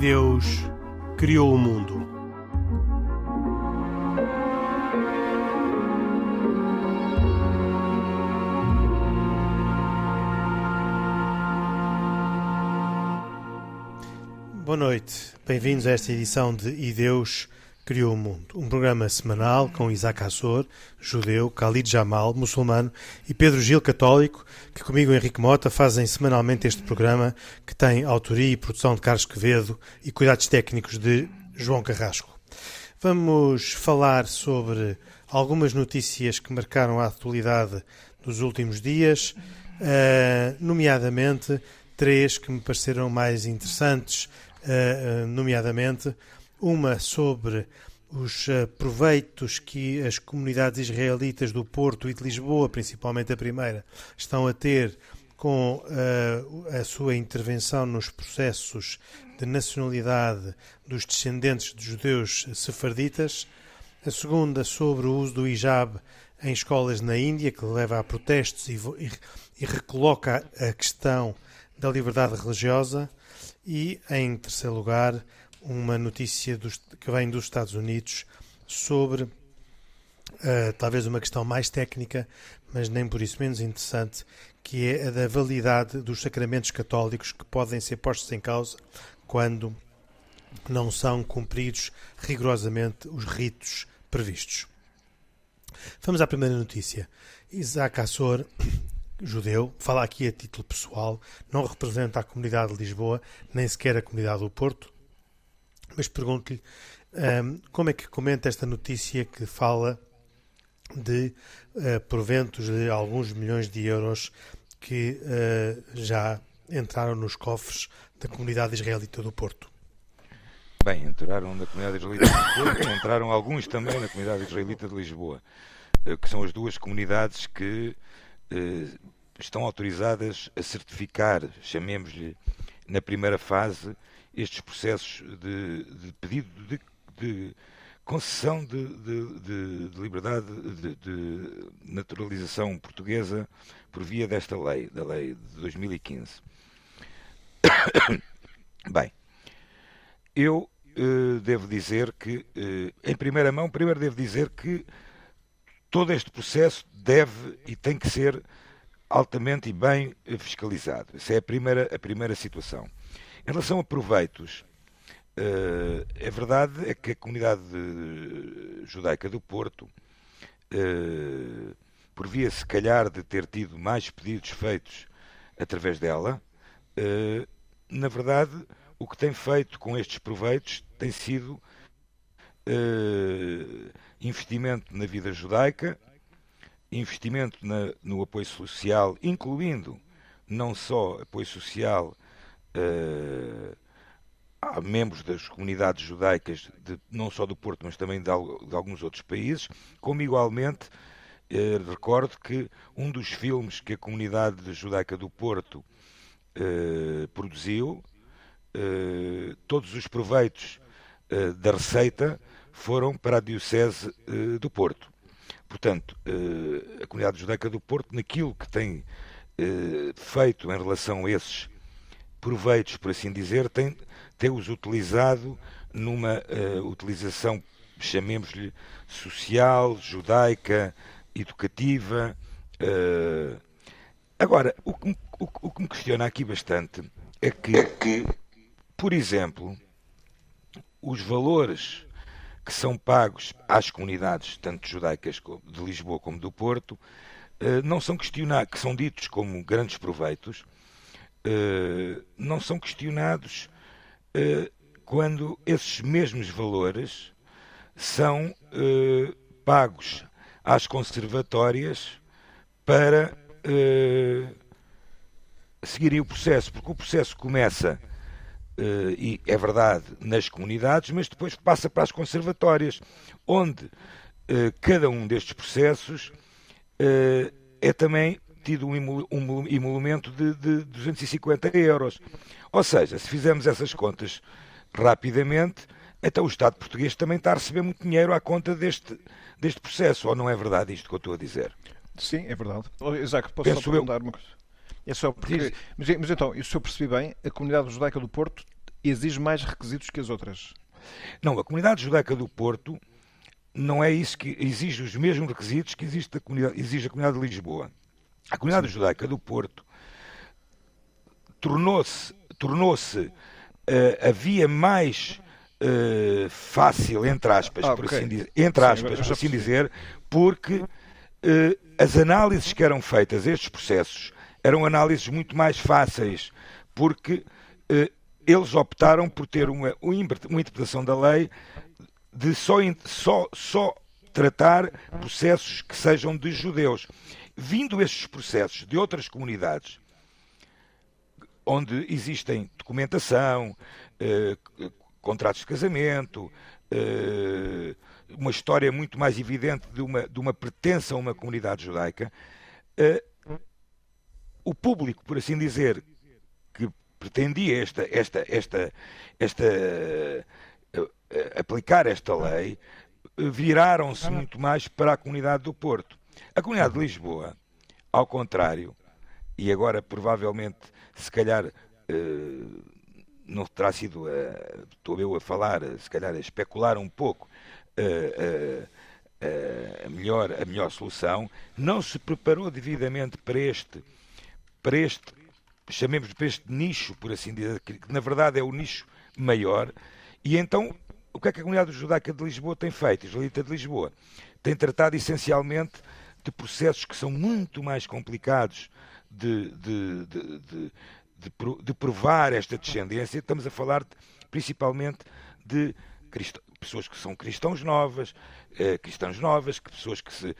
Deus criou o mundo. Boa noite, bem-vindos a esta edição de E Deus Criou o Mundo, um programa semanal com Isaac Assor, judeu, Khalid Jamal, muçulmano, e Pedro Gil, católico, que comigo, Henrique Mota, fazem semanalmente este programa que tem autoria e produção de Carlos Quevedo e cuidados técnicos de João Carrasco. Vamos falar sobre algumas notícias que marcaram a atualidade dos últimos dias, uh, nomeadamente três que me pareceram mais interessantes, uh, nomeadamente uma sobre os uh, proveitos que as comunidades israelitas do Porto e de Lisboa, principalmente a primeira, estão a ter com uh, a sua intervenção nos processos de nacionalidade dos descendentes de judeus sefarditas. A segunda sobre o uso do hijab em escolas na Índia, que leva a protestos e, e, e recoloca a questão da liberdade religiosa. E, em terceiro lugar, uma notícia dos, que vem dos Estados Unidos sobre uh, talvez uma questão mais técnica, mas nem por isso menos interessante, que é a da validade dos sacramentos católicos que podem ser postos em causa quando não são cumpridos rigorosamente os ritos previstos. Vamos à primeira notícia. Isaac Assor, judeu, fala aqui a título pessoal, não representa a comunidade de Lisboa, nem sequer a comunidade do Porto, mas pergunto-lhe um, como é que comenta esta notícia que fala de uh, proventos de alguns milhões de euros que uh, já entraram nos cofres da comunidade israelita do Porto. Bem, entraram na comunidade israelita do Porto, entraram alguns também na comunidade israelita de Lisboa, uh, que são as duas comunidades que estão autorizadas a certificar, chamemos-lhe, na primeira fase, estes processos de, de pedido de, de concessão de, de, de liberdade de, naturalização portuguesa por via desta lei, da lei de 2015. Bem, eu uh, devo dizer que, uh, em primeira mão, primeiro devo dizer que todo este processo deve e tem que ser altamente e bem fiscalizado. Essa é a primeira, a primeira situação. Em relação a proveitos, uh, é verdade é que a comunidade judaica do Porto, uh, por via se calhar de ter tido mais pedidos feitos através dela, uh, na verdade o que tem feito com estes proveitos tem sido investimento na vida judaica, investimento na, no apoio social, incluindo não só apoio social uh, há membros das comunidades judaicas, de, não só do Porto, mas também de, de alguns outros países, como igualmente uh, recordo que um dos filmes que a comunidade judaica do Porto uh, produziu, todos os proveitos da receita foram para a Diocese do Porto. Portanto, a comunidade judaica do Porto, naquilo que tem feito em relação a esses proveitos, por assim dizer, tem, tem-os utilizado numa uh, utilização, chamemos-lhe, social, judaica, educativa. Uh... Agora, o que, o, o que, me questiona aqui bastante é que, é que, por exemplo, os valores que são pagos às comunidades, tanto judaicas de Lisboa como do Porto, uh, não são questionados, que são ditos como grandes proveitos, uh, não são questionados uh, quando esses mesmos valores são uh, pagos às conservatórias para seguirem o processo, porque o processo começa, e é verdade, nas comunidades, mas depois passa para as conservatórias, onde cada um destes processos é também tido um emolumento de, de 250 euros. Ou seja, se fizermos essas contas rapidamente, então o Estado português também está a receber muito dinheiro à conta deste, deste processo. Ou não é verdade isto que eu estou a dizer? Sim, é verdade. Isaac, posso Penso só perguntar eu... uma coisa? É só porque. Mas, mas, então, se eu percebi bem, a comunidade judaica do Porto exige mais requisitos que as outras. Não, a comunidade judaica do Porto não é isso que exige os mesmos requisitos que existe a comunidade, exige a comunidade de Lisboa. A comunidade judaica do Porto tornou-se tornou-se uh, a via mais uh, fácil, entre aspas, ah, por okay. assim dizer, entre aspas, Sim, por assim dizer, porque uh, as análises que eram feitas, estes processos, eram análises muito mais fáceis, porque eles optaram por ter uma, uma interpretação da lei de só, só, só tratar processos que sejam de judeus. Vindo estes processos de outras comunidades, onde existem documentação, eh, contratos de casamento, eh, uma história muito mais evidente de uma, de uma pertença a uma comunidade judaica, eh, o público, por assim dizer, que pretendia esta, esta, esta, esta aplicar esta lei, viraram-se muito mais para a comunidade do Porto. A comunidade de Lisboa, ao contrário, e agora provavelmente, se calhar, uh, não terá sido, uh, estou eu a falar, se calhar a especular um pouco uh, a, melhor, a melhor solução, não se preparou devidamente para este, para este, chamemos para este nicho, por assim dizer, que na verdade é o nicho maior, e então o que é que a comunidade judaica de Lisboa tem feito, a israelita de Lisboa? Tem tratado essencialmente de processos que são muito mais complicados de, de, de, de provar esta descendência. Estamos a falar principalmente de pessoas que são cristãos novas, eh, cristãs novas, que pessoas que, se,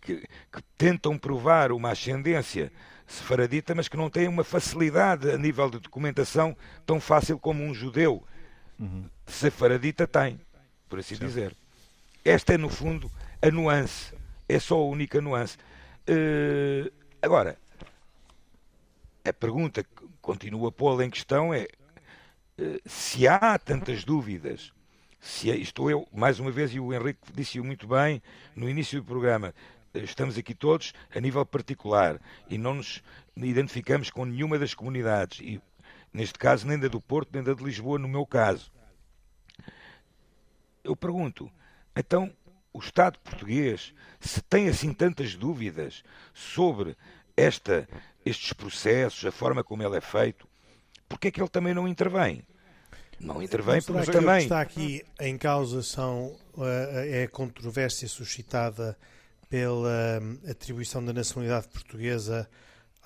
que, que, tentam provar uma ascendência sefaradita, mas que não têm uma facilidade a nível de documentação tão fácil como um judeu uhum. sefaradita tem, por assim certo. dizer. Esta é, no fundo, a nuance. É só a única nuance. Uh, agora, a pergunta que continua a pô-la em questão é uh, se há tantas dúvidas, se é, estou eu, mais uma vez, e o Henrique disse-o muito bem no início do programa, eh, estamos aqui todos a nível particular e não nos identificamos com nenhuma das comunidades. E Neste caso, nem da do Porto, nem da de Lisboa, no meu caso. Eu pergunto, então, o Estado português, se tem assim tantas dúvidas sobre esta, estes processos, a forma como ele é feito, porque é que ele também não intervém? Não intervém porque também... O que está aqui em causa são, eh, é a controvérsia suscitada pela hum, atribuição da nacionalidade portuguesa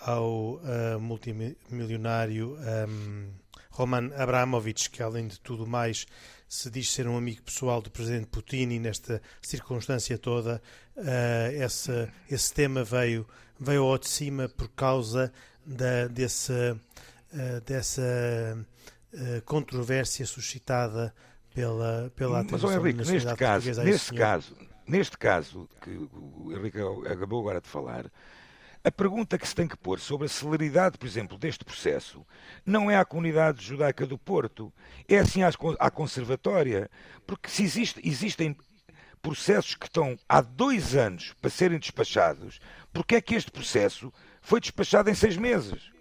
ao uh, multimilionário um, Roman Abramovich, que além de tudo mais se diz ser um amigo pessoal do presidente Putin e nesta circunstância toda uh, esse, esse tema veio, veio ao de cima por causa da, desse, uh, dessa controvérsia suscitada pela, pela Mas, Henrique, neste caso, neste caso, neste caso que o Henrique acabou agora de falar, a pergunta que se tem que pôr sobre a celeridade, por exemplo, deste processo, não é à comunidade judaica do Porto, é assim à conservatória. Porque se existe, existem processos que estão há dois anos para serem despachados, porque é que este processo foi despachado em seis meses?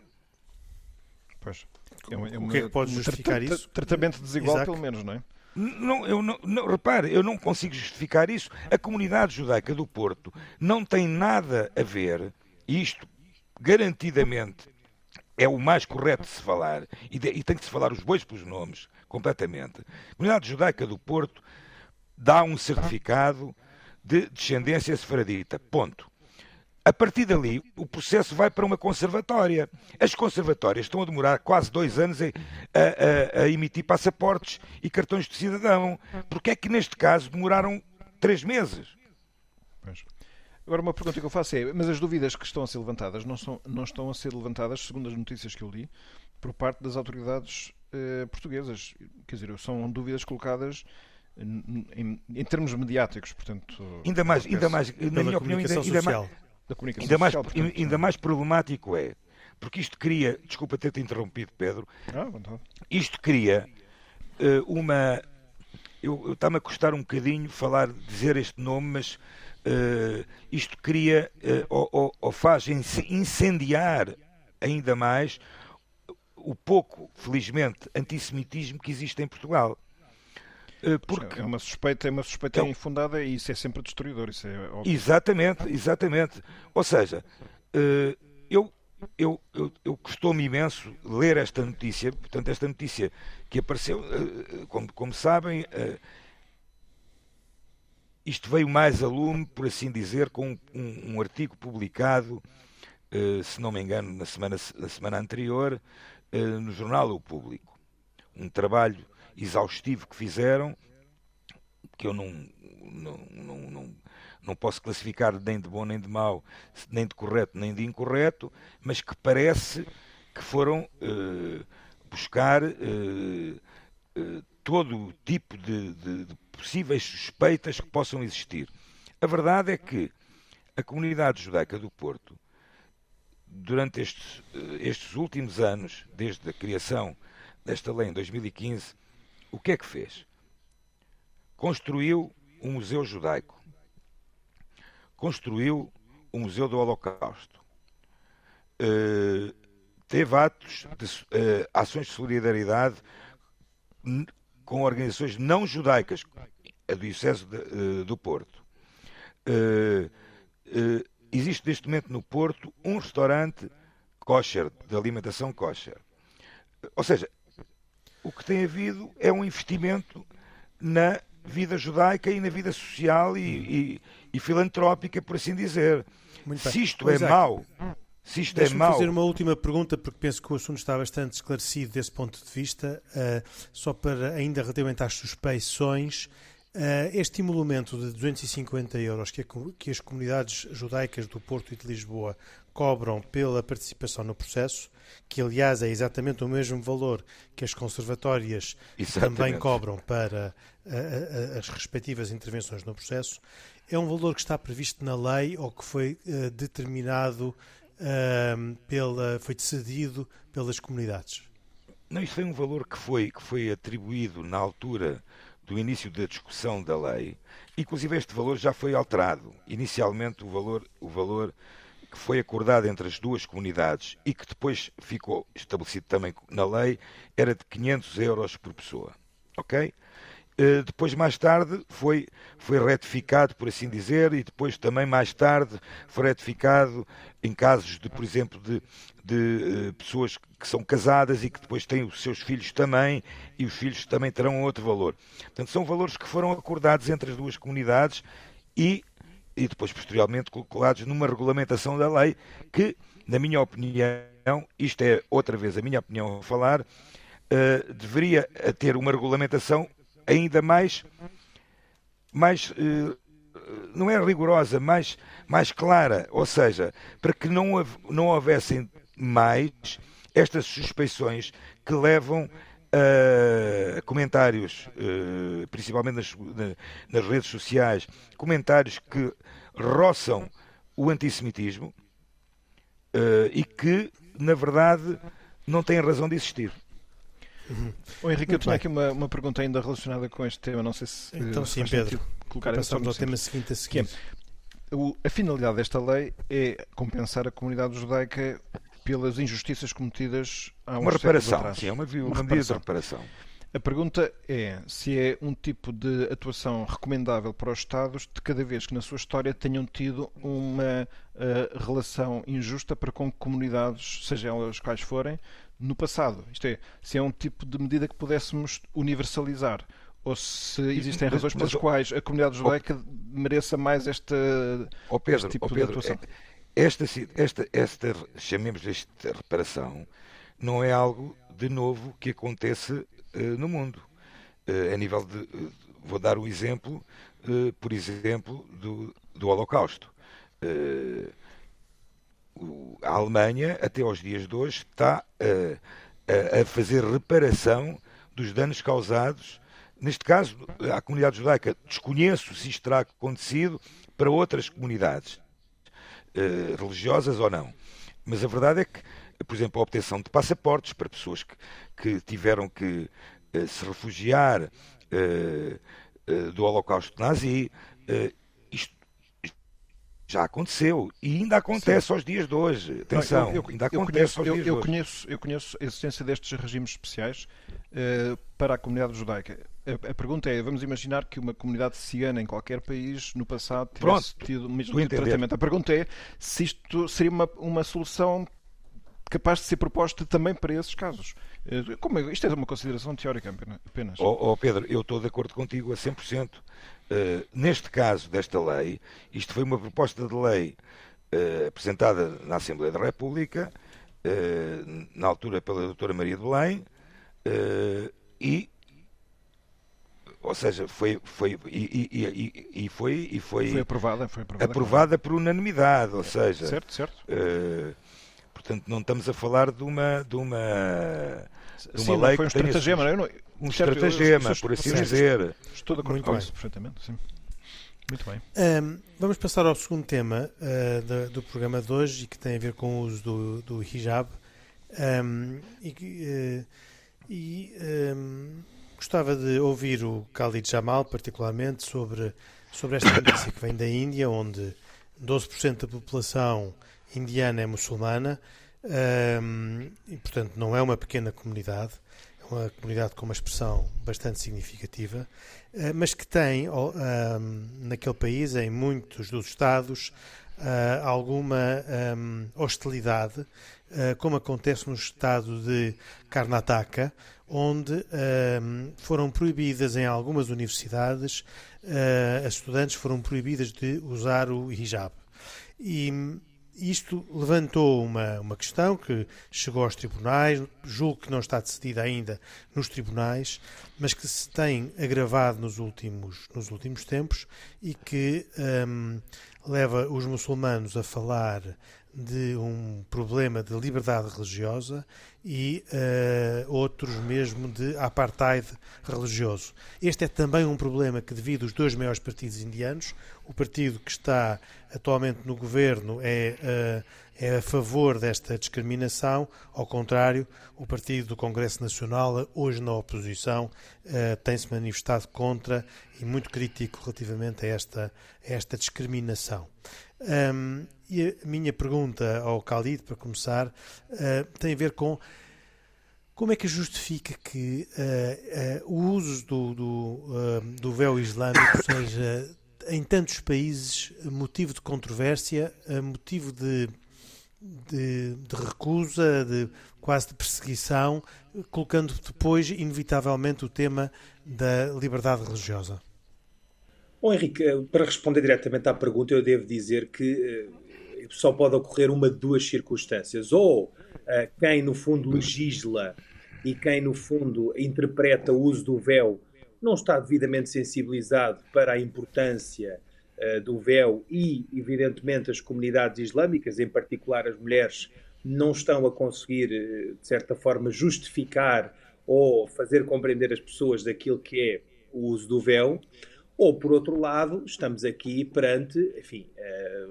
Pois. É uma, é uma, o que é que pode justificar isso? Tratamento desigual, Isaac? pelo menos, não é? Não, eu não, não, repare, eu não consigo justificar isso. A comunidade judaica do Porto não tem nada a ver isto, garantidamente, é o mais correto de se falar, e, de, e tem que se falar os bois pelos nomes, completamente. A comunidade judaica do Porto dá um certificado de descendência sefaradita. Ponto. A partir dali, o processo vai para uma conservatória. As conservatórias estão a demorar quase dois anos a, a, a, emitir passaportes e cartões de cidadão. Porque é que, neste caso, demoraram três meses? Pois. Agora, uma pergunta que eu faço é: mas as dúvidas que estão a ser levantadas não, são, não estão a ser levantadas, segundo as notícias que eu li, por parte das autoridades eh, portuguesas? Quer dizer, são dúvidas colocadas em, em, termos mediáticos, portanto. Ainda mais, ainda mais na minha opinião, ainda, ainda mais, ainda mais, portanto, ainda mais problemático é, porque isto cria, desculpa ter-te interrompido, Pedro, ah, isto cria uh, uma. Eu está-me a custar um bocadinho falar, dizer este nome, mas uh, isto cria uh, ou, ou, ou, faz incendiar ainda mais o pouco, felizmente, antissemitismo que existe em Portugal. Eh, porque é uma suspeita, é uma suspeita então, infundada e isso é sempre destruidor. Isso é óbvio. Exatamente, exatamente. Ou seja, eu, eu, eu, eu custou-me imenso ler esta notícia, portanto, esta notícia que apareceu, como, como sabem, isto veio mais a lume, por assim dizer, com um, um artigo publicado, se não me engano, na semana, na semana anterior, no jornal O Público. Um trabalho exaustivo que fizeram, que eu não, não, não, não, não posso classificar nem de bom nem de mau, nem de correto nem de incorreto, mas que parece que foram uh, buscar todo tipo de, de, de possíveis suspeitas que possam existir. A verdade é que a comunidade judaica do Porto, durante estes, estes últimos anos, desde a criação desta lei em 2015, o que é que fez? Construiu um museu judaico. Construiu o um Museu do Holocausto. Uh, teve atos de uh, ações de solidariedade com organizações não judaicas, a Diocese de, uh, do Porto. existe neste momento no Porto um restaurante kosher, de alimentação kosher. Ou seja, o que tem havido é um investimento na vida judaica e na vida social e, e, e filantrópica, por assim dizer. se isto é, é mau, se isto é mau. fazer uma última pergunta, porque penso que o assunto está bastante esclarecido desse ponto de vista, uh, só para ainda relativamente às suspeições. Uh, este emolumento de 250 euros que, a, que as comunidades judaicas do Porto e de Lisboa cobram pela participação no processo que aliás é exatamente o mesmo valor que as conservatórias exatamente. também cobram para a, a, as respectivas intervenções no processo, é um valor que está previsto na lei ou que foi uh, determinado, pela, foi decidido pelas comunidades? Não, isso foi um valor que foi, que foi atribuído na altura do início da discussão da lei. Inclusive este valor já foi alterado. Inicialmente o valor, o valor que foi acordado entre as duas comunidades e que depois ficou estabelecido também na lei era de 500 euros por pessoa. Ok? Uh, depois, mais tarde, foi, foi retificado, por assim dizer, e depois também, mais tarde, foi retificado em casos de, por exemplo, de, de uh, pessoas que são casadas e que depois têm os seus filhos também, e os filhos também terão outro valor. Portanto, são valores que foram acordados entre as duas comunidades e e depois posteriormente colocados numa regulamentação da lei que, na minha opinião, isto é outra vez a minha opinião a falar, uh, deveria ter uma regulamentação ainda mais, mais uh, não é rigorosa, mais, mais clara, ou seja, para que não, não houvessem mais estas suspeições que levam uh, comentários, uh, principalmente nas, nas, redes sociais, comentários que roçam o antissemitismo uh, e que, na verdade, não têm razão de existir. Uhum. Oh, Henrique, Muito eu tinha bem. aqui uma, uma pergunta ainda relacionada com este tema, não sei se. Então, sim, Pedro. Colocar Passamos ao tema seguinte a seguir. É, o, a finalidade desta lei é compensar a comunidade judaica pelas injustiças cometidas há Uma reparação, sim, é uma, uma, uma medida de reparação. A pergunta é se é um tipo de atuação recomendável para os Estados de cada vez que na sua história tenham tido uma uh, relação injusta para com comunidades, seja elas quais forem, no passado. Isto é, se é um tipo de medida que pudéssemos universalizar ou se existem razões pelas quais a comunidade judaica mereça mais esta, oh Pedro, este tipo oh Pedro, de atuação. É esta, esta, esta, chamemos esta reparação, não é algo de novo que aconteça uh, no mundo. Uh, a nível de. Uh, vou dar o exemplo, por exemplo, do, do Holocausto. A Alemanha, até aos dias de hoje, está a, a fazer reparação dos danos causados neste caso, à comunidade judaica, desconheço se isto terá acontecido para outras comunidades. Eh, religiosas ou não. Mas a verdade é que, por exemplo, a obtenção de passaportes para pessoas que, que tiveram que uh, se refugiar do Holocausto nazi, Já aconteceu e ainda acontece Sim. aos dias de hoje. Atenção, eu, eu, ainda acontece conheço, aos dias eu, de hoje. Conheço, eu conheço a existência destes regimes especiais uh, para a comunidade judaica. A, a, pergunta é: vamos imaginar que uma comunidade cigana em qualquer país no passado tivesse Pronto, tido o mesmo tipo de tratamento. A pergunta é se isto seria uma, uma solução capaz de ser proposta também para esses casos. Eh, como é, isto é uma consideração teórica apenas. Oh, oh Pedro, eu estou de acordo contigo a 100%. Uh, neste caso desta lei, isto foi uma proposta de lei uh, apresentada na Assembleia da República, uh, na altura pela doutora Maria de Belém, e ou seja, foi, foi, e, e, e, e foi, e foi, foi aprovada, foi aprovada, aprovada por unanimidade, ou seja, certo, certo. portanto não estamos a falar de uma de uma, de uma Sim, lei foi um estratagema, não, é? Um certo, estratagema, eu, eu, por assim dizer. Estou de acordo com isso perfeitamente, sim. Muito bem. Um, vamos passar ao segundo tema uh, do, do, programa de hoje e que tem a ver com o uso do, do hijab. Um, e, uh, e um, gostava de ouvir o Khalid Jamal, particularmente, sobre, sobre esta notícia que vem da Índia, onde 12% da população indiana é muçulmana e, portanto, não é uma pequena comunidade uma comunidade com uma expressão bastante significativa, eh, mas que tem naquele país, em muitos dos estados, eh, alguma hostilidade, eh, como acontece no estado de Karnataka, onde foram proibidas em algumas universidades, as estudantes foram proibidas de usar o hijab. E isto levantou uma, uma questão que chegou aos tribunais, julgo que não está decidida ainda nos tribunais, mas que se tem agravado nos últimos, nos últimos tempos e que um, leva os muçulmanos a falar de um problema de liberdade religiosa e uh, outros mesmo de apartheid religioso. Este é também um problema que divide os dois maiores partidos indianos. O partido que está atualmente no governo é, uh, é a favor desta discriminação, ao contrário, o Partido do Congresso Nacional, hoje na oposição, uh, tem-se manifestado contra e muito crítico relativamente a esta, a esta discriminação. Um, e a minha pergunta ao Khalid, para começar, uh, tem a ver com como é que justifica que uh, uh, o uso do, do, do, véu islâmico seja, em tantos países, motivo de controvérsia, motivo de, de, de, recusa, de quase de perseguição, colocando depois, inevitavelmente, o tema da liberdade religiosa? Bom, Henrique, para responder diretamente à pergunta, eu devo dizer que só pode ocorrer uma de duas circunstâncias. Ou uh, quem, no fundo, legisla e quem, no fundo, interpreta o uso do véu não está devidamente sensibilizado para a importância uh, do véu e, evidentemente, as comunidades islâmicas, em particular as mulheres, não estão a conseguir, eh, de certa forma, justificar ou fazer compreender as pessoas daquilo que é o uso do véu. Ou, por outro lado, estamos aqui perante, enfim, eh,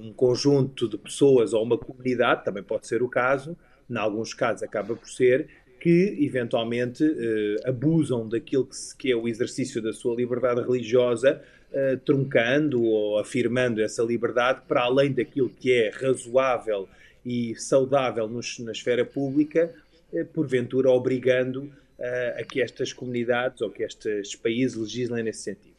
um conjunto de pessoas ou uma comunidade, também pode ser o caso, em alguns casos acaba por ser, que eventualmente eh, abusam daquilo que, é o exercício da sua liberdade religiosa, eh, truncando ou afirmando essa liberdade para além daquilo que é razoável e saudável na esfera pública, porventura obrigando a que estas comunidades ou que estes países legislem nesse sentido.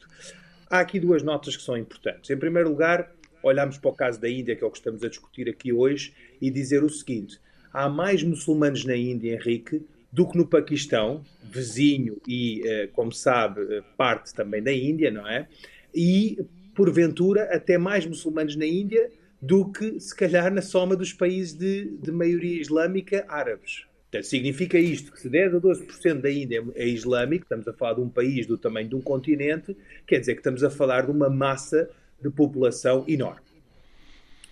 Há aqui duas notas que são importantes. Em primeiro lugar, olhamos para o caso da Índia, que é o que estamos a discutir aqui hoje, e dizer o seguinte: há mais muçulmanos na Índia, Henrique, do que no Paquistão, vizinho e, eh, como sabe, eh, parte também da Índia, não é? E, porventura, até mais muçulmanos na Índia do que, se calhar, na soma dos países de, de maioria islâmica árabes. Portanto, significa isto, que se 10 a 12% da Índia é islâmico, estamos a falar de um país do tamanho de um continente, quer dizer que estamos a falar de uma massa de população enorme.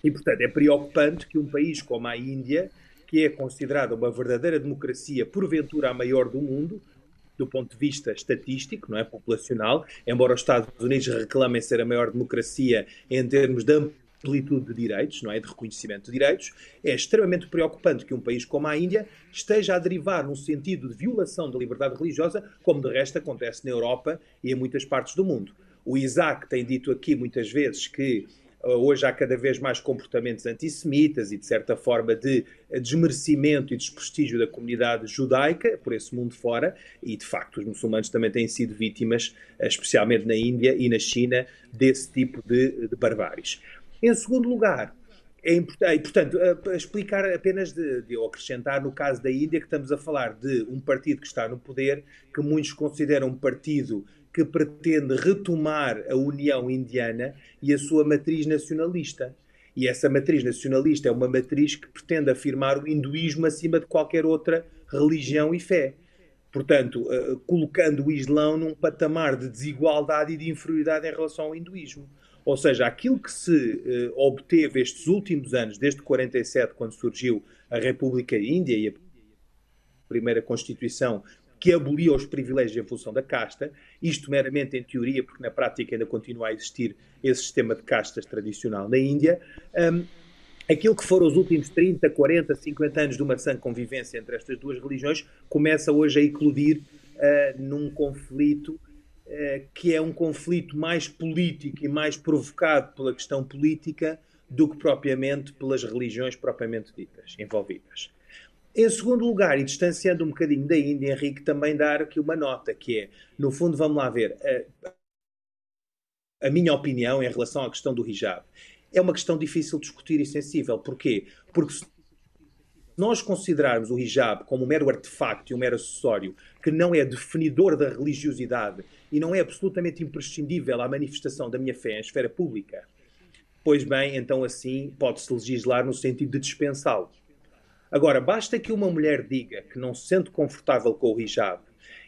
E, portanto, é preocupante que um país como a Índia, que é considerada uma verdadeira democracia, porventura a maior do mundo, do ponto de vista estatístico, não é populacional, embora os Estados Unidos reclamem ser a maior democracia em termos de amplitude de direitos, não é? De reconhecimento de direitos, é extremamente preocupante que um país como a Índia esteja a derivar num sentido de violação da liberdade religiosa, como de resto acontece na Europa e em muitas partes do mundo. O Isaac tem dito aqui muitas vezes que Hoje há cada vez mais comportamentos antissemitas e, de certa forma, de desmerecimento e desprestígio da comunidade judaica por esse mundo fora. E, de facto, os muçulmanos também têm sido vítimas, especialmente na Índia e na China, desse tipo de, de barbáries. Em segundo lugar, é importante, portanto, explicar apenas de, de eu acrescentar no caso da Índia que estamos a falar de um partido que está no poder, que muitos consideram um partido que pretende retomar a União Indiana e a sua matriz nacionalista. E essa matriz nacionalista é uma matriz que pretende afirmar o hinduísmo acima de qualquer outra religião e fé. Portanto, uh, colocando o Islão num patamar de desigualdade e de inferioridade em relação ao hinduísmo. Ou seja, aquilo que se uh, obteve estes últimos anos, desde 47, quando surgiu a República Índia e a primeira Constituição que abolia os privilégios em função da casta, isto meramente em teoria, porque na prática ainda continua a existir esse sistema de castas tradicional na Índia. Um, aquilo que foram os últimos 30, 40, 50 anos de uma sã convivência entre estas duas religiões começa hoje a eclodir uh, num conflito que é um conflito mais político e mais provocado pela questão política do que propriamente pelas religiões propriamente ditas envolvidas. Em segundo lugar, e distanciando um bocadinho da Índia, Henrique, também dar aqui uma nota, que é, no fundo, vamos lá ver, a, a minha opinião em relação à questão do hijab. É uma questão difícil de discutir e sensível. Porquê? Porque se nós considerarmos o hijab como um mero artefacto e um mero acessório que não é definidor da religiosidade e não é absolutamente imprescindível à manifestação da minha fé em esfera pública, pois bem, então assim pode-se legislar no sentido de dispensá-lo. Agora, basta que uma mulher diga que não se sente confortável com o hijab,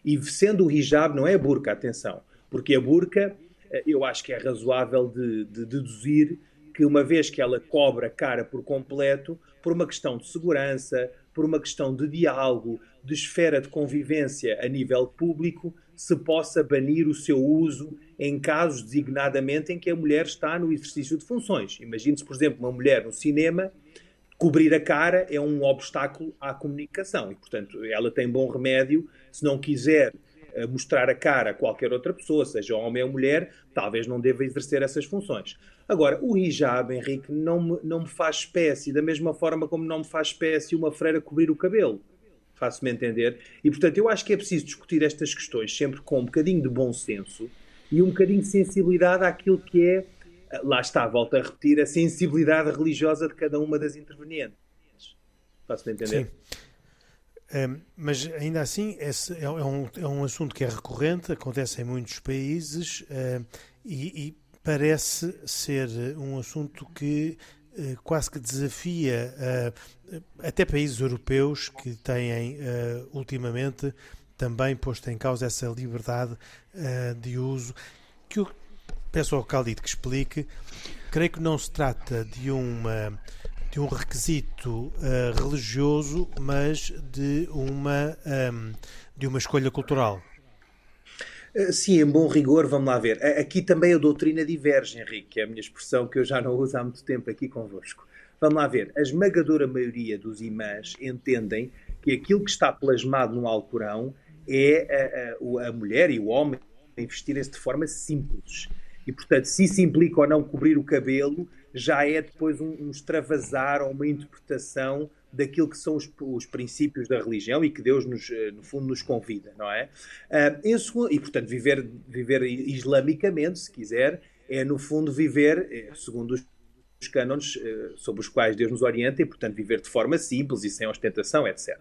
e sendo o hijab, não é a burca, atenção, porque a burca eh, eu acho que é razoável de, de deduzir que uma vez que ela cobra a cara por completo, por uma questão de segurança, por uma questão de diálogo, de esfera de convivência a nível público, se possa banir o seu uso em casos designadamente em que a mulher está no exercício de funções. Imagine-se, por exemplo, uma mulher no cinema cobrir a cara é um obstáculo à comunicação e, portanto, ela tem bom remédio se não quiser mostrar a cara a qualquer outra pessoa, seja homem ou mulher, talvez não deva exercer essas funções. Agora, o hijab, Henrique, não me, não me faz espécie, da mesma forma como não me faz espécie uma freira cobrir o cabelo. Faço-me entender. E, portanto, eu acho que é preciso discutir estas questões sempre com um bocadinho de bom senso e um bocadinho de sensibilidade àquilo que é lá está, volto a repetir, a sensibilidade religiosa de cada uma das intervenientes. Faço-me entender? Sim. Mas ainda assim, esse é, é, um, é um assunto que é recorrente, acontece em muitos países uh, e, e, parece ser um assunto que uh, quase que desafia uh, até países europeus que têm ultimamente também posto em causa essa liberdade de uso que o peço ao Khalid que explique. Creio que não se trata de uma de um requisito uh, religioso, mas de uma um, de uma escolha cultural. Eh, sim, em bom rigor, vamos lá ver. Aqui também a doutrina diverge, Henrique, que é a minha expressão que eu já não uso há muito tempo aqui convosco. Vamos lá ver. A esmagadora maioria dos imãs entendem que aquilo que está plasmado no Alcorão é a, a, a mulher e o homem investirem-se de forma simples e, portanto, se isso implica ou não cobrir o cabelo, já é depois um, um extravasar ou uma interpretação daquilo que são os, os, princípios da religião e que Deus, nos, eh, no fundo, nos convida, não é? Uh, e, portanto, viver, viver islamicamente, se quiser, é, no fundo, viver, eh, segundo os os cânones uh, sobre os quais Deus nos orienta e, portanto, viver de forma simples e sem ostentação, etc.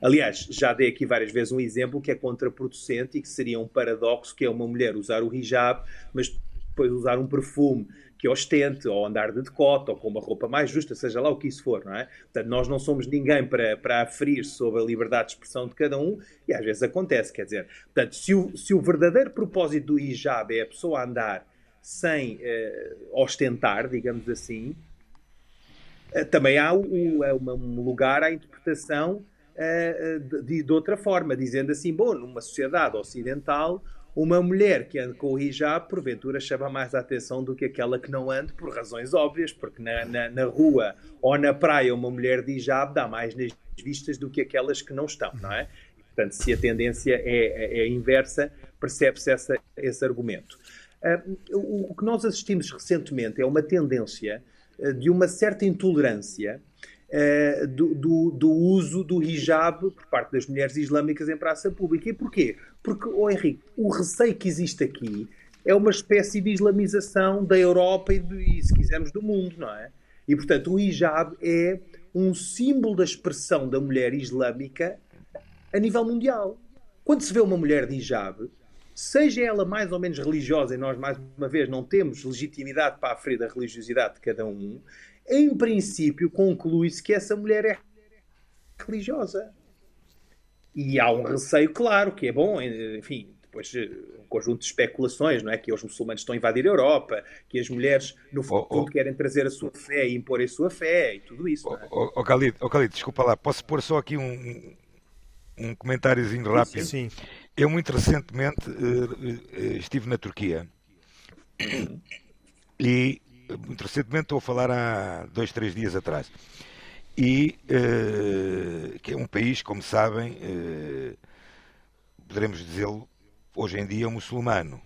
Aliás, já dei aqui várias vezes um exemplo que é contraproducente e que seria um paradoxo, que é uma mulher usar o hijab, mas depois usar um perfume que ostente, ou andar de decote, ou com uma roupa mais justa, seja lá o que isso for, não é? Portanto, nós não somos ninguém para, para aferir sobre a liberdade de expressão de cada um, e às vezes acontece, quer dizer, portanto, se o, se o verdadeiro propósito do hijab é a pessoa andar sem eh, ostentar, digamos assim, eh, também há o, é um lugar à interpretação eh, de, de outra forma, dizendo assim, bom, numa sociedade ocidental uma mulher que anda com o hijab, porventura, chama mais a atenção do que aquela que não anda, por razões óbvias, porque na, na, na, rua ou na praia uma mulher de hijab dá mais nas vistas do que aquelas que não estão, não é? Portanto, se a tendência é, é, é inversa, percebe-se esse argumento. o que nós assistimos recentemente é uma tendência de uma certa intolerância do, do, do, uso do hijab por parte das mulheres islâmicas em praça pública. E porquê? Porque, oh Henrique, o receio que existe aqui é uma espécie de islamização da Europa e, e, se quisermos, do mundo, não é? E, portanto, o hijab é um símbolo da expressão da mulher islâmica a nível mundial. Quando se vê uma mulher de hijab, seja ela mais ou menos religiosa, e nós, mais uma vez, não temos legitimidade para aferir da religiosidade de cada um, em princípio, conclui-se que essa mulher é religiosa. E há um receio, claro, que é bom, enfim, depois eh, um conjunto de especulações, não é? Que os muçulmanos estão a invadir a Europa, que as mulheres, no fundo, oh, oh. querem trazer a sua fé e impor a sua fé e tudo isso. É? oh, oh, Khalid, Khalid, desculpa lá, posso pôr só aqui um, um comentáriozinho rápido? Sim. Eu, muito recentemente, uh, estive na Turquia e, muito recentemente, estou a falar há dois, três dias atrás. E uh, que é um país, como sabem, uh, poderemos dizê-lo, hoje em dia muçulmano,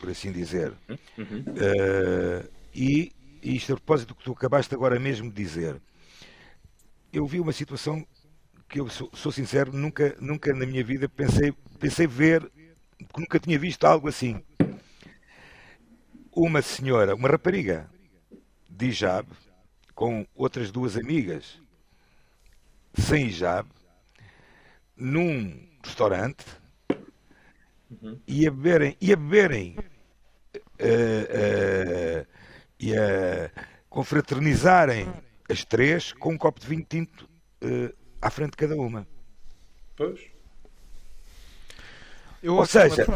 por assim dizer. Uhum. Uh, e, e isto a propósito do que tu acabaste agora mesmo de dizer. Eu vi uma situação que eu sou, sou, sincero, nunca, nunca na minha vida pensei, pensei ver, porque nunca tinha visto algo assim. Uma senhora, uma rapariga de hijab, com outras duas amigas sem hijab, num restaurante, uhum. e a beberem, e a beberem, uh, uh, e a confraternizarem as três com um copo de vinho tinto uh, à frente de cada uma. Pois. Eu ou seja,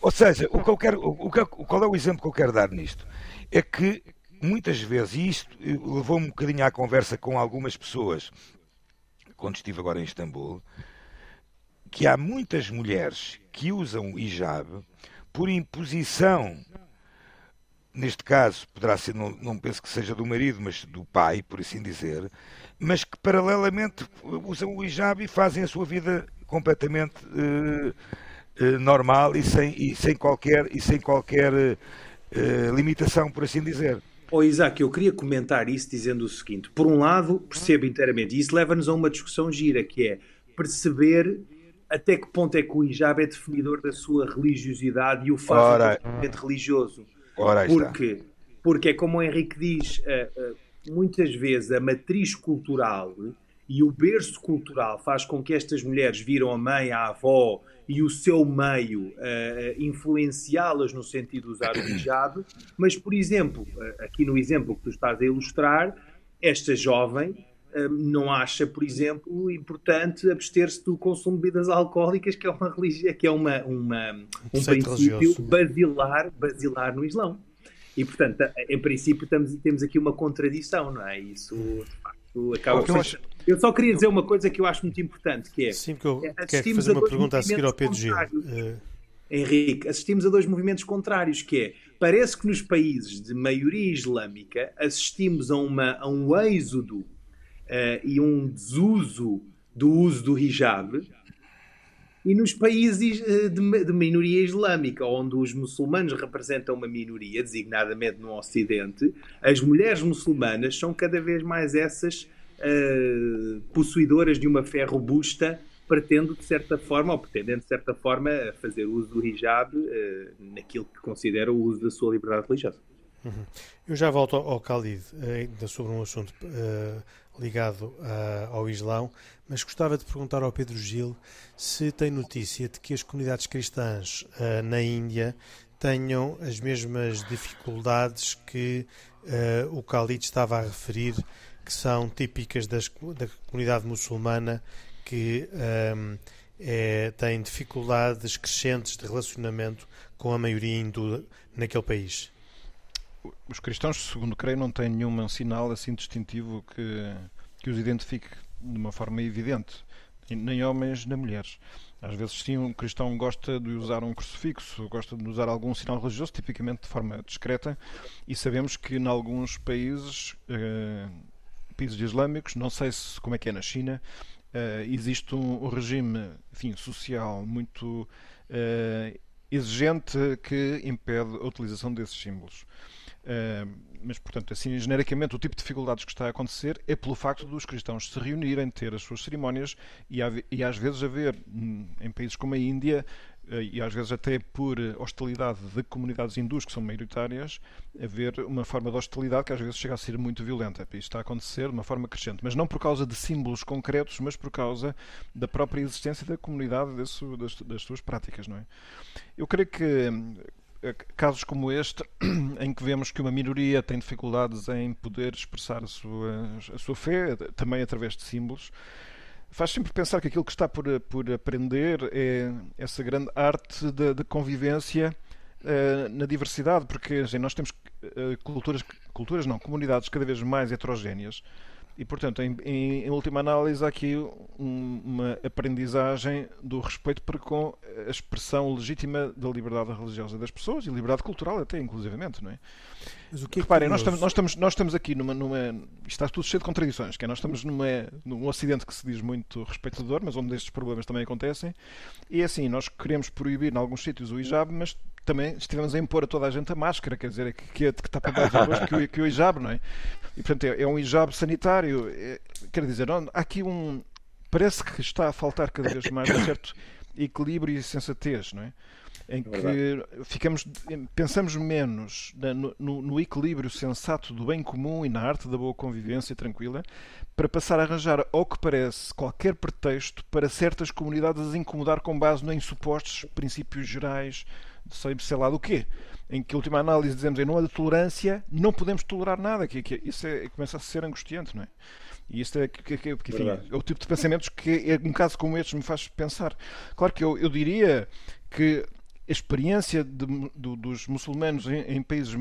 ou seja, o que eu quero, o, o, qual é o exemplo que eu quero dar nisto? É que muitas vezes, e isto levou-me um bocadinho à conversa com algumas pessoas quando estive agora em Istambul, que há muitas mulheres que usam o hijab por imposição, neste caso poderá ser, não, não penso que seja do marido, mas do pai, por assim dizer, mas que paralelamente usam o hijab e fazem a sua vida completamente uh, uh, normal e sem, e sem qualquer, e sem qualquer uh, limitação, por assim dizer. Oh, Isaac, eu queria comentar isso dizendo o seguinte: por um lado, percebo inteiramente, e isso leva-nos a uma discussão gira, que é perceber até que ponto é que o hijab é definidor da sua religiosidade e o faz Ora, religioso. Ora porque, porque é como o Henrique diz, eh, eh, muitas vezes a matriz cultural e o berço cultural faz com que estas mulheres viram a mãe, a avó e o seu meio uh, influenciá-las no sentido de usar o hijab, mas, por exemplo, aqui no exemplo que tu estás a ilustrar, esta jovem não acha, por exemplo, importante abster-se do consumo de bebidas alcoólicas, que é uma religião, que é uma, uma um princípio basilar, basilar no Islão. E, portanto, em princípio, estamos, temos aqui uma contradição, não é? Isso, de facto, acaba por ser... Eu só queria dizer uma coisa que eu acho muito importante, que é... Sim, que eu quero fazer uma pergunta a seguir ao Pedro Gil. Uh... Henrique, assistimos a dois movimentos contrários, que é, parece que nos países de maioria islâmica assistimos a, uma, a um êxodo uh, e um desuso do uso do hijab, e nos países uh, de, minoria islâmica, onde os muçulmanos representam uma minoria, designadamente no Ocidente, as mulheres muçulmanas são cada vez mais essas uh, possuidoras de uma fé robusta, pretendo de certa forma, ou pretendendo de certa forma, fazer uso do hijab uh, naquilo que considera o uso da sua liberdade religiosa. Uhum. Eu já volto ao Khalid, ainda sobre um assunto uh, ligado uh, ao Islão, mas gostava de perguntar ao Pedro Gil se tem notícia de que as comunidades cristãs uh, na Índia tenham as mesmas dificuldades que uh, o Khalid estava a referir, que são típicas das, da comunidade muçulmana que um, é, tem dificuldades crescentes de relacionamento com a maioria hindu naquele país os cristãos, segundo creio, não têm nenhum sinal assim distintivo que, que os identifique de uma forma evidente, nem homens nem mulheres. Às vezes, sim, um cristão gosta de usar um crucifixo, gosta de usar algum sinal religioso, tipicamente de forma discreta, e sabemos que em alguns países, eh, países islâmicos, não sei se como é que é na China, eh, existe um, um regime enfim, social muito eh, exigente que impede a utilização desses símbolos. Uh, mas, portanto, assim, genericamente, o tipo de dificuldades que está a acontecer é pelo facto dos cristãos se reunirem, ter as suas cerimónias e, e às vezes haver, hum, em países como a Índia, eh, e às vezes até por hostilidade de comunidades hindus que são maioritárias, haver uma forma de hostilidade que às vezes chega a ser muito violenta. Isto está a acontecer de uma forma crescente, mas não por causa de símbolos concretos, mas por causa da própria existência da comunidade das, das, das suas práticas. Não é? Eu creio que eh, casos como este, em que vemos que uma minoria tem dificuldades em poder expressar a sua, a sua fé, também através de símbolos, faz sempre pensar que aquilo que está por, por aprender é essa grande arte de, convivência uh, na diversidade, porque assim, nós temos uh, culturas, culturas não, comunidades cada vez mais heterogéneas e, portanto, em, em, em última análise, há aqui um, uma aprendizagem do respeito para com a expressão legítima da liberdade religiosa das pessoas e liberdade cultural, até inclusivamente, não é? Mas o que é Reparem, nós estamos, nós, estamos, nós estamos aqui numa, numa. Isto está tudo cheio de contradições, que é, nós estamos numa, num Ocidente que se diz muito respeitador, mas onde estes problemas também acontecem. E é assim, nós queremos proibir em alguns sítios o hijab, mas também estivemos a impor a toda a gente a máscara, quer dizer, que, que, que está para baixo que, o, que o hijab, não é? E portanto é, é um hijab sanitário. É, quer dizer, não, há aqui um. Parece que está a faltar cada vez mais um certo equilíbrio e sensatez, não é? Em é que ficamos, pensamos menos no, no, equilíbrio sensato do bem comum e na arte da boa convivência tranquila, para passar a arranjar, ao que parece, qualquer pretexto para certas comunidades as incomodar com base em supostos princípios gerais, sei, sei lá do quê. Em que, última análise, dizemos em não há tolerância, não podemos tolerar nada. Que, que isso é, começa a ser angustiante, não é? E isto é, que, que, enfim, é o tipo de pensamentos que, um caso como este, me faz pensar. Claro que eu, eu diria que a experiência de, do, dos muçulmanos em, em países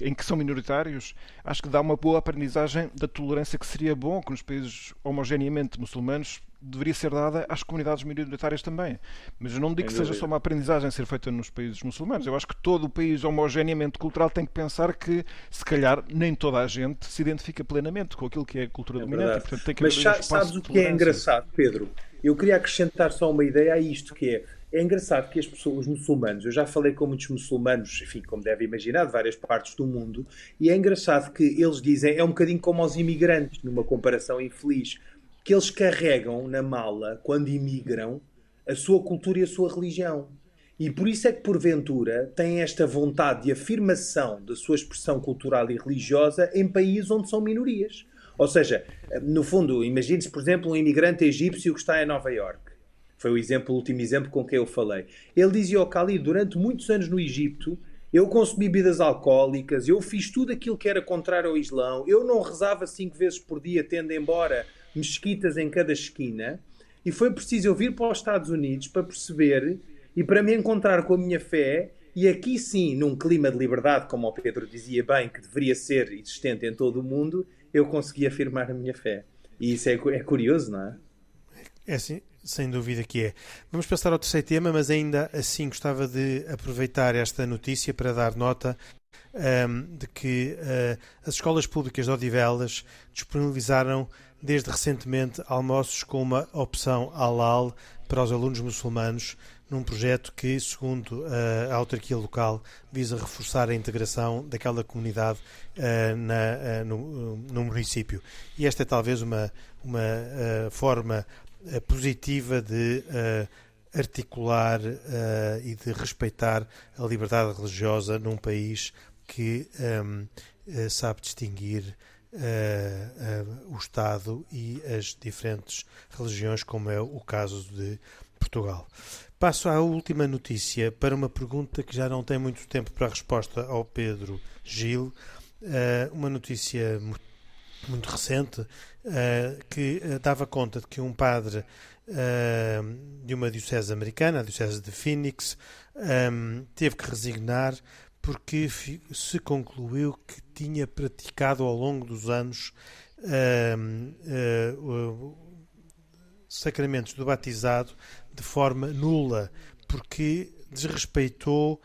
em que são minoritários, acho que dá uma boa aprendizagem da tolerância que seria bom que nos países homogeneamente muçulmanos deveria ser dada às comunidades minoritárias também. Mas eu não digo que seja só uma aprendizagem a ser feita nos países muçulmanos. Eu acho que todo o país homogeneamente cultural tem que pensar que, se calhar, nem toda a gente se identifica plenamente com aquilo que é a cultura é dominante. E, portanto, tem que Mas um sabes o que é engraçado, Pedro? Eu queria acrescentar só uma ideia a isto, que é é engraçado que as pessoas, os muçulmanos, eu já falei com muitos muçulmanos, enfim, como deve imaginar, de várias partes do mundo, e é engraçado que eles dizem, é um bocadinho como aos imigrantes, numa comparação infeliz, que eles carregam na mala, quando imigram, a sua cultura e a sua religião. E por isso é que, porventura, têm esta vontade de afirmação da sua expressão cultural e religiosa em países onde são minorias. Ou seja, no fundo, imagine-se, por exemplo, um imigrante egípcio que está em Nova Iorque foi o exemplo, o último exemplo com quem eu falei. Ele dizia ao Kali, durante muitos anos no Egito, eu consumi bebidas alcoólicas, eu fiz tudo aquilo que era contrário ao Islão, eu não rezava cinco vezes por dia, tendo embora mesquitas em cada esquina, e foi preciso eu vir para os Estados Unidos para perceber e para me encontrar com a minha fé, e aqui sim, num clima de liberdade, como o Pedro dizia bem, que deveria ser existente em todo o mundo, eu consegui afirmar a minha fé. E isso é, é curioso, não é? É sim, sem dúvida que é. Vamos passar ao terceiro tema, mas ainda assim gostava de aproveitar esta notícia para dar nota um, de que uh, as escolas públicas de Odivelas disponibilizaram desde recentemente almoços com uma opção halal para os alunos muçulmanos num projeto que, segundo a autarquia local, visa reforçar a integração daquela comunidade uh, na, no, no, município. E esta é talvez uma, uma forma positiva de uh, articular uh, e de respeitar a liberdade religiosa num país que um, uh, eh, sabe distinguir o Estado e as diferentes religiões, como é o caso de Portugal. Passo à última notícia para uma pergunta que já não tem muito tempo para a resposta ao Pedro Gil. uma notícia muito recente uh, que uh, dava conta de que um padre uh, de uma diocese americana, a diocese de Phoenix, teve que resignar porque se concluiu que tinha praticado ao longo dos anos sacramentos do batizado de forma nula, porque desrespeitou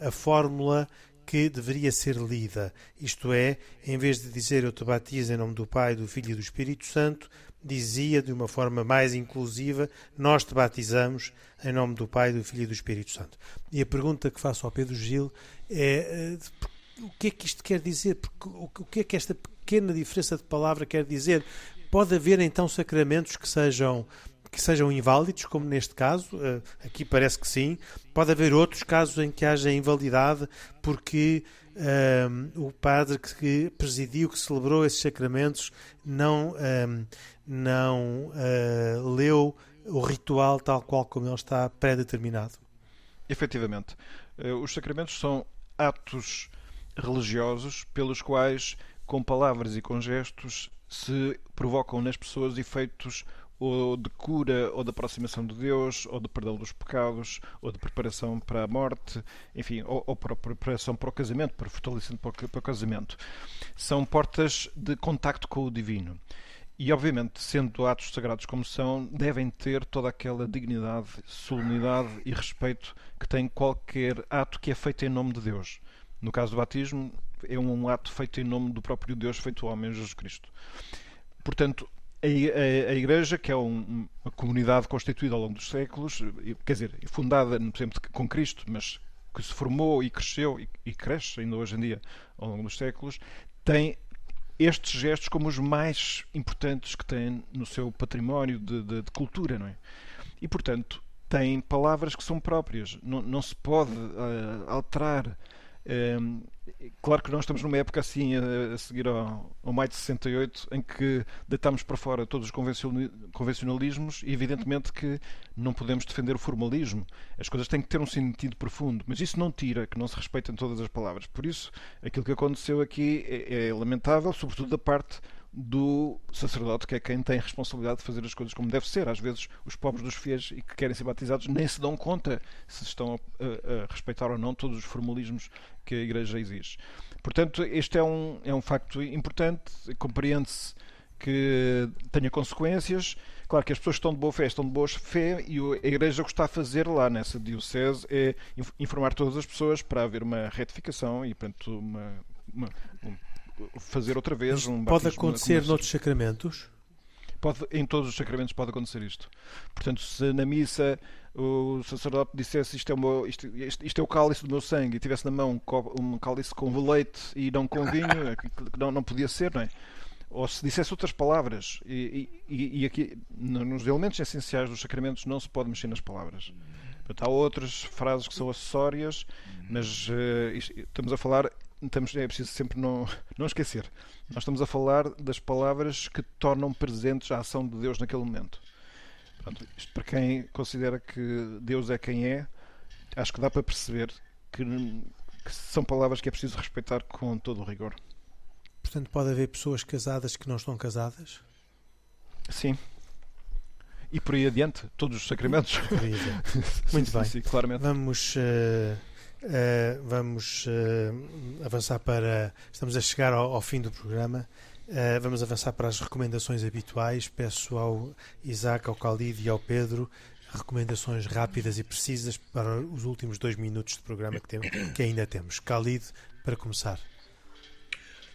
a fórmula que deveria ser lida. Isto é, em vez de dizer eu te batizo em nome do Pai, do Filho e do Espírito Santo, dizia de uma forma mais inclusiva: Nós te batizamos em nome do Pai, do Filho e do Espírito Santo. E a pergunta que faço ao Pedro Gil é: o que é que isto quer dizer? O que é que esta pequena diferença de palavra quer dizer? Pode haver então sacramentos que sejam que sejam inválidos, como neste caso, eh, aqui parece que sim. Pode haver outros casos em que haja invalidade porque um, o padre que presidiu, que celebrou esses sacramentos, não, um, não uh, leu o ritual tal qual como ele está pré-determinado. Efetivamente. Eh, os sacramentos são atos religiosos pelos quais, com palavras e com gestos, se provocam nas pessoas efeitos ou de cura, ou de aproximação de Deus, ou de perdão dos pecados, ou de preparação para a morte, enfim, ou, ou para preparação para o casamento, para fortalecimento para o, casamento. São portas de contacto com o divino. E, obviamente, sendo atos sagrados como são, devem ter toda aquela dignidade, solenidade e respeito que tem qualquer ato que é feito em nome de Deus. No caso do batismo, é um ato feito em nome do próprio Deus, feito ao homem Jesus Cristo. Portanto, a, Igreja, que é um, uma comunidade constituída ao longo dos séculos, quer dizer, fundada sempre com Cristo, mas que se formou e cresceu e, e cresce ainda hoje em dia ao longo dos séculos, tem estes gestos como os mais importantes que tem no seu património de, de, de cultura, não é? E, portanto, tem palavras que são próprias. Não, não se pode uh, alterar Ehm, claro que nós estamos numa época assim, a, seguir ao, ao maio de 68, em que deitamos para fora todos os convencionalismos e, evidentemente, que não podemos defender o formalismo. As coisas têm que ter um sentido profundo, mas isso não tira que não se respeitem todas as palavras. Por isso, aquilo que aconteceu aqui é, é lamentável, sobretudo da parte do sacerdote, que é quem tem responsabilidade de fazer as coisas como deve ser. Às vezes, os pobres dos fiéis e que querem ser batizados nem se dão conta se estão a, a, a respeitar ou não todos os formalismos que a Igreja exige. Portanto, este é um, é um facto importante, compreende-se que tenha consequências. Claro que as pessoas estão de boa fé estão de boa fé e a Igreja o que está a fazer lá nessa Diocese é informar todas as pessoas para haver uma retificação e, portanto, uma, uma, fazer outra vez um Pode acontecer noutros sacramentos? Pode, em todos os sacramentos pode acontecer isto. Portanto, se na missa o sacerdote dissesse isto é, meu, isto, isto, isto, é o cálice do meu sangue e tivesse na mão um cálice com leite e não com vinho, é não, não podia ser, não é? Ou se dissesse outras palavras, e, e, e aqui nos elementos essenciais dos sacramentos não se pode mexer nas palavras. Portanto, há outras frases que são acessórias, mas uh, isto, estamos a falar estamos, é preciso sempre não, não esquecer. Nós estamos a falar das palavras que tornam presentes a ação de Deus naquele momento. Pronto, isto para quem considera que Deus é quem é, acho que dá para perceber que, que são palavras que é preciso respeitar com todo o rigor. Portanto, pode haver pessoas casadas que não estão casadas? Sim. E por aí adiante, todos os sacramentos. Muito bem. Sim, claramente. Vamos. Uh Uh, vamos uh, avançar para. Estamos a chegar ao, ao fim do programa. Uh, vamos avançar para as recomendações habituais. Peço ao Isaac, ao Khalid e ao Pedro recomendações rápidas e precisas para os últimos dois minutos de programa que, tem, que ainda temos. Khalid, para começar.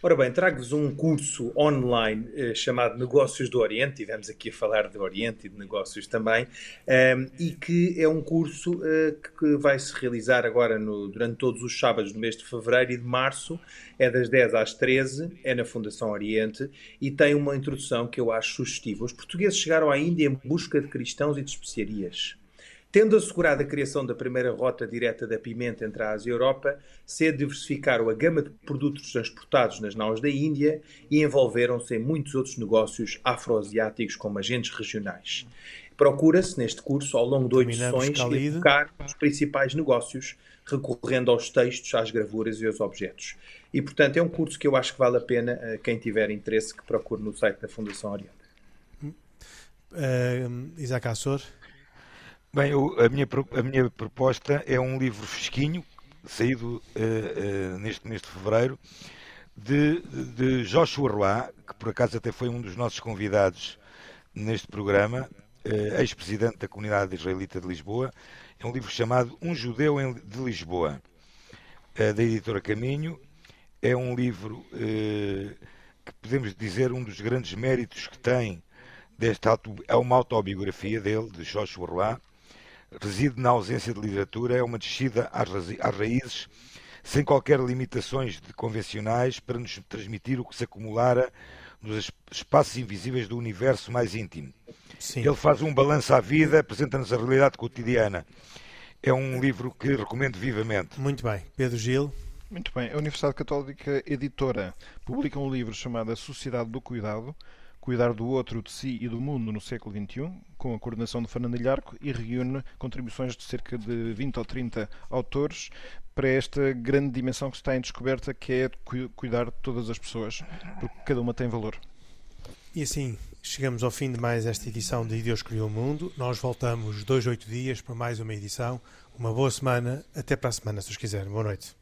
Ora bem, trago-vos um curso online eh, chamado Negócios do Oriente, tivemos aqui a falar de Oriente e de negócios também, um, e que é um curso uh, que vai se realizar agora no, durante todos os sábados do mês de fevereiro e de março, é das 10 às 13, é na Fundação Oriente, e tem uma introdução que eu acho sugestiva. Os portugueses chegaram à Índia em busca de cristãos e de especiarias. Tendo assegurado a criação da primeira rota direta da pimenta entre a Ásia e a Europa, se diversificaram a gama de produtos transportados nas naus da Índia e envolveram-se em muitos outros negócios afroasiáticos como agentes regionais. Procura-se, neste curso, ao longo de oito sessões, evocar os principais negócios, recorrendo aos textos, às gravuras e aos objetos. E, portanto, é um curso que eu acho que vale a pena, uh, quem tiver interesse, que procure no site da Fundação Oriente. Uh, Isaac Assor? Bem, eu, a, minha, a minha proposta é um livro fresquinho, saído uh, uh, neste mês de fevereiro, de, de Joshua Roy, que por acaso até foi um dos nossos convidados neste programa, uh, ex-presidente da comunidade israelita de Lisboa. É um livro chamado Um Judeu de Lisboa, da editora Caminho. É um livro que podemos dizer um dos grandes méritos que tem desta é uma autobiografia dele, de Jorge Borrois, reside na ausência de literatura, é uma descida às, raízes, sem qualquer limitações convencionais, para nos transmitir o que se acumulara nos espaços invisíveis do universo mais íntimo. Sim. Ele faz um balanço à vida, apresenta-nos a realidade cotidiana. É um livro que recomendo vivamente. Muito bem. Pedro Gil. Muito bem. A Universidade Católica Editora publica um livro chamado A Sociedade do Cuidado, Cuidar do Outro, de Si e do Mundo no século XXI, com a coordenação de Fernando Ilharco e reúne contribuições de cerca de 20 ou 30 autores para esta grande dimensão que está em descoberta, que é cuidar de todas as pessoas, porque cada uma tem valor. E assim, chegamos ao fim de mais esta edição de Deus Criou o Mundo. Nós voltamos dois, oito dias para mais uma edição. Uma boa semana. Até para a semana, se os quiserem. Boa noite.